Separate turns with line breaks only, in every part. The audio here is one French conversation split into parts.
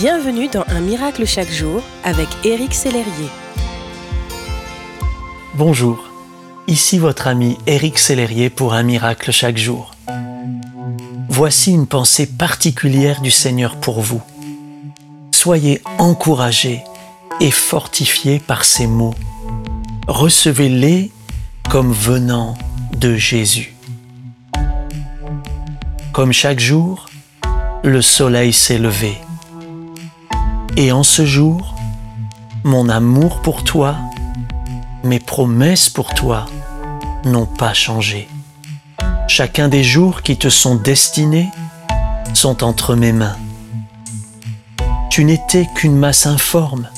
Bienvenue dans Un miracle chaque jour avec Éric Sellerier.
Bonjour, ici votre ami Éric Sellerier pour Un miracle chaque jour. Voici une pensée particulière du Seigneur pour vous. Soyez encouragés et fortifiés par ces mots. Recevez-les comme venant de Jésus. Comme chaque jour, le soleil s'est levé et en ce jour, mon amour pour toi, mes promesses pour toi n'ont pas changé. Chacun des jours qui te sont destinés sont entre mes mains. Tu n'étais qu'une masse informe,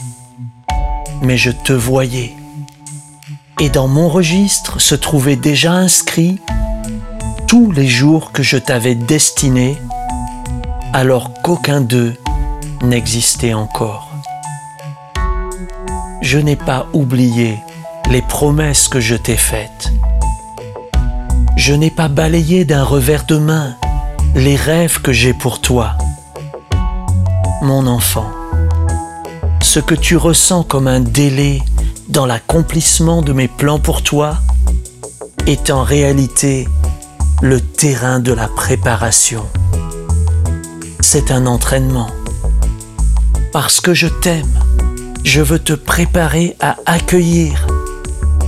mais je te voyais. Et dans mon registre se trouvaient déjà inscrits tous les jours que je t'avais destinés, alors qu'aucun d'eux n'existait encore. Je n'ai pas oublié les promesses que je t'ai faites. Je n'ai pas balayé d'un revers de main les rêves que j'ai pour toi. Mon enfant, ce que tu ressens comme un délai dans l'accomplissement de mes plans pour toi est en réalité le terrain de la préparation. C'est un entraînement parce que je t'aime, je veux te préparer à accueillir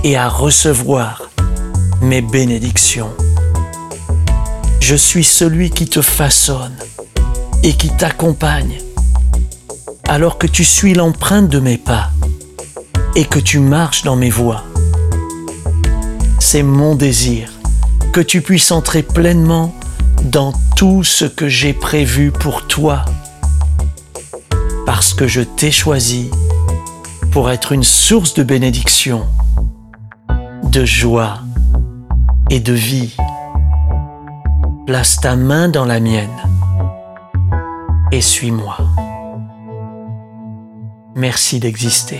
et à recevoir mes bénédictions. Je suis celui qui te façonne et qui t'accompagne alors que tu suis l'empreinte de mes pas et que tu marches dans mes voies. C'est mon désir que tu puisses entrer pleinement dans tout ce que j'ai prévu pour toi que je t'ai choisi pour être une source de bénédiction, de joie et de vie. Place ta main dans la mienne et suis-moi. Merci d'exister.